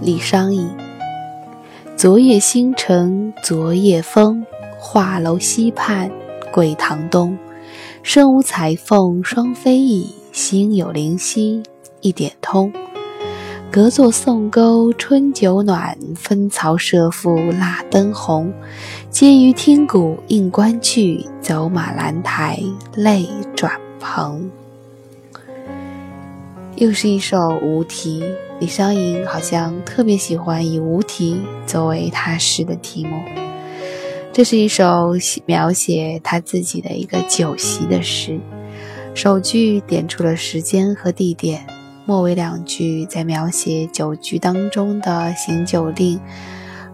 李商隐。昨夜星辰昨夜风，画楼西畔桂堂东。身无彩凤双飞翼，心有灵犀一点通。隔座送钩春酒暖，分曹射覆蜡灯红。嗟余听鼓应官去，走马兰台泪转蓬。又是一首无题，李商隐好像特别喜欢以无题作为他诗的题目。这是一首描写他自己的一个酒席的诗，首句点出了时间和地点，末尾两句在描写酒局当中的行酒令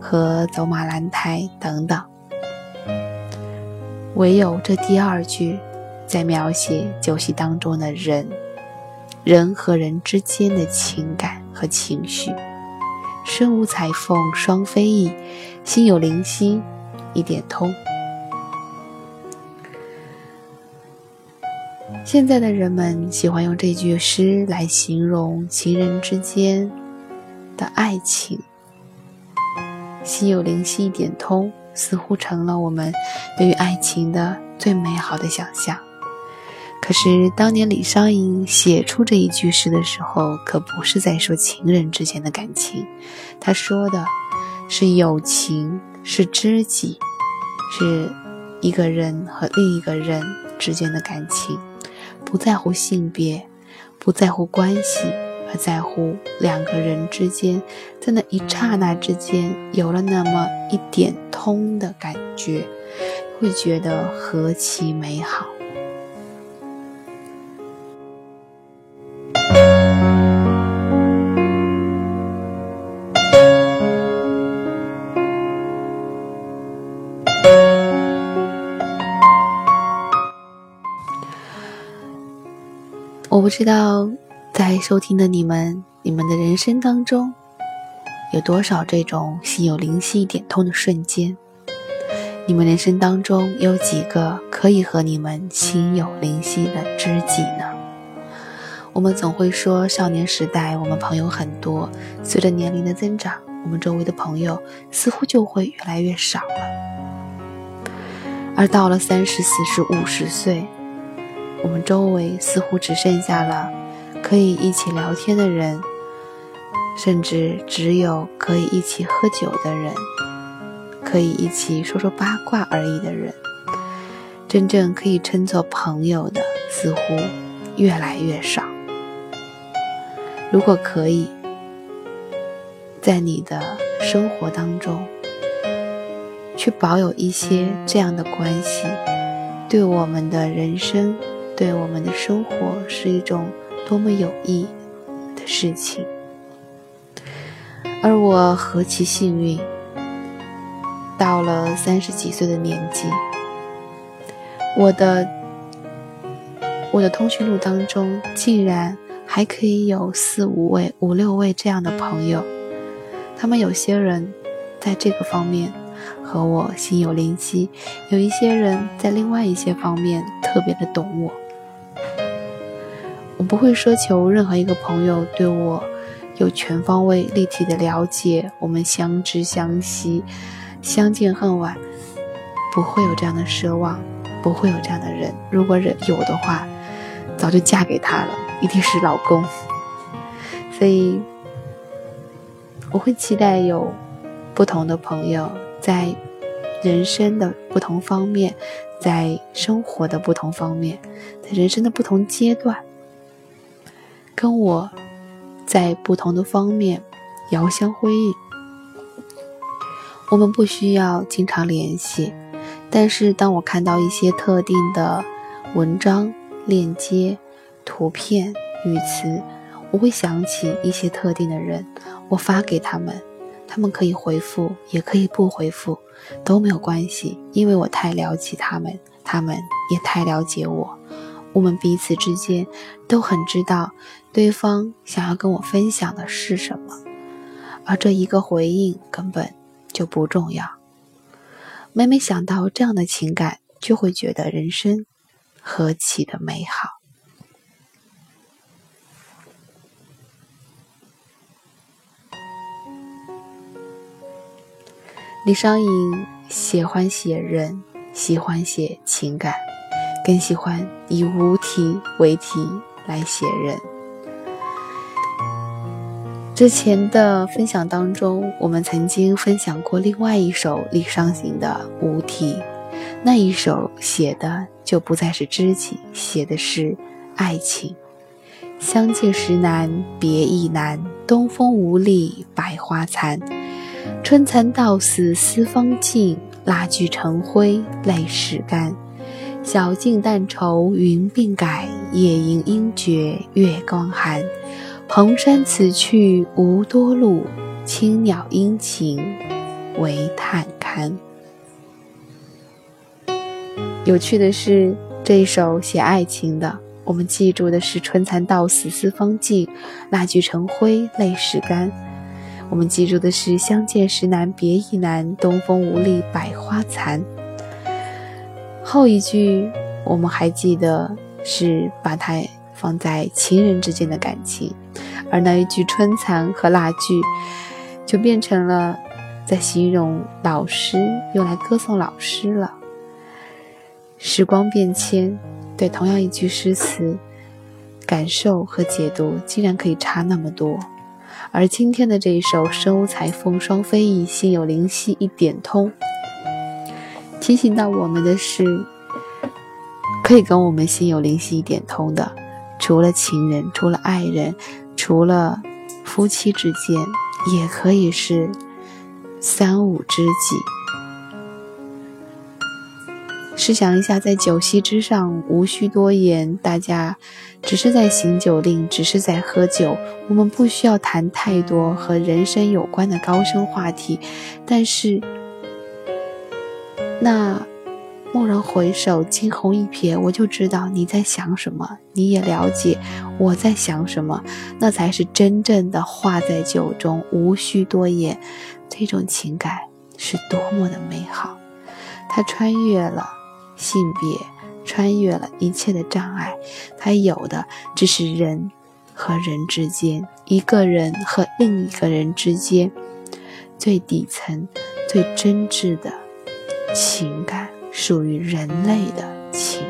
和走马兰台等等，唯有这第二句在描写酒席当中的人。人和人之间的情感和情绪，身无彩凤双飞翼，心有灵犀一点通。现在的人们喜欢用这句诗来形容情人之间的爱情，心有灵犀一点通，似乎成了我们对于爱情的最美好的想象。可是，当年李商隐写出这一句诗的时候，可不是在说情人之间的感情，他说的是友情，是知己，是一个人和另一个人之间的感情，不在乎性别，不在乎关系，而在乎两个人之间，在那一刹那之间有了那么一点通的感觉，会觉得何其美好。不知道，在收听的你们，你们的人生当中，有多少这种心有灵犀一点通的瞬间？你们人生当中有几个可以和你们心有灵犀的知己呢？我们总会说，少年时代我们朋友很多，随着年龄的增长，我们周围的朋友似乎就会越来越少了。而到了三十、四十、五十岁。我们周围似乎只剩下了可以一起聊天的人，甚至只有可以一起喝酒的人，可以一起说说八卦而已的人。真正可以称作朋友的，似乎越来越少。如果可以，在你的生活当中去保有一些这样的关系，对我们的人生。对我们的生活是一种多么有益的事情，而我何其幸运，到了三十几岁的年纪，我的我的通讯录当中竟然还可以有四五位、五六位这样的朋友，他们有些人在这个方面和我心有灵犀，有一些人在另外一些方面特别的懂我。我不会奢求任何一个朋友对我有全方位、立体的了解，我们相知相惜，相见恨晚，不会有这样的奢望，不会有这样的人。如果人有的话，早就嫁给他了，一定是老公。所以，我会期待有不同的朋友，在人生的不同方面，在生活的不同方面，在人生的不同阶段。跟我在不同的方面遥相辉映，我们不需要经常联系，但是当我看到一些特定的文章、链接、图片、语词，我会想起一些特定的人，我发给他们，他们可以回复，也可以不回复，都没有关系，因为我太了解他们，他们也太了解我。我们彼此之间都很知道对方想要跟我分享的是什么而这一个回应根本就不重要。每每想到这样的情感就会觉得人生何其的美好。李商隐喜欢写人喜欢写情感更喜欢以无题为题来写人。之前的分享当中，我们曾经分享过另外一首李商隐的《无题》，那一首写的就不再是知己，写的是爱情。相见时难，别亦难。东风无力百花残，春蚕到死丝方尽，蜡炬成灰泪始干。晓镜但愁云鬓改，夜吟应觉月光寒。蓬山此去无多路，青鸟殷勤为探看。有趣的是，这一首写爱情的，我们记住的是“春蚕到死丝方尽，蜡炬成灰泪始干”。我们记住的是“相见时难别亦难，东风无力百花残”。后一句我们还记得是把它放在情人之间的感情。而那一句春蚕和蜡炬，就变成了在形容老师，用来歌颂老师了。时光变迁，对同样一句诗词，感受和解读竟然可以差那么多。而今天的这一首“身无彩凤双飞翼，心有灵犀一点通”，提醒到我们的是，可以跟我们心有灵犀一点通的，除了情人，除了爱人。除了夫妻之间，也可以是三五知己。试想一下，在酒席之上，无需多言，大家只是在行酒令，只是在喝酒，我们不需要谈太多和人生有关的高深话题，但是那。蓦然回首，惊鸿一瞥，我就知道你在想什么，你也了解我在想什么，那才是真正的话在酒中，无需多言。这种情感是多么的美好，它穿越了性别，穿越了一切的障碍，它有的只是人和人之间，一个人和另一个人之间最底层、最真挚的情感。属于人类的情。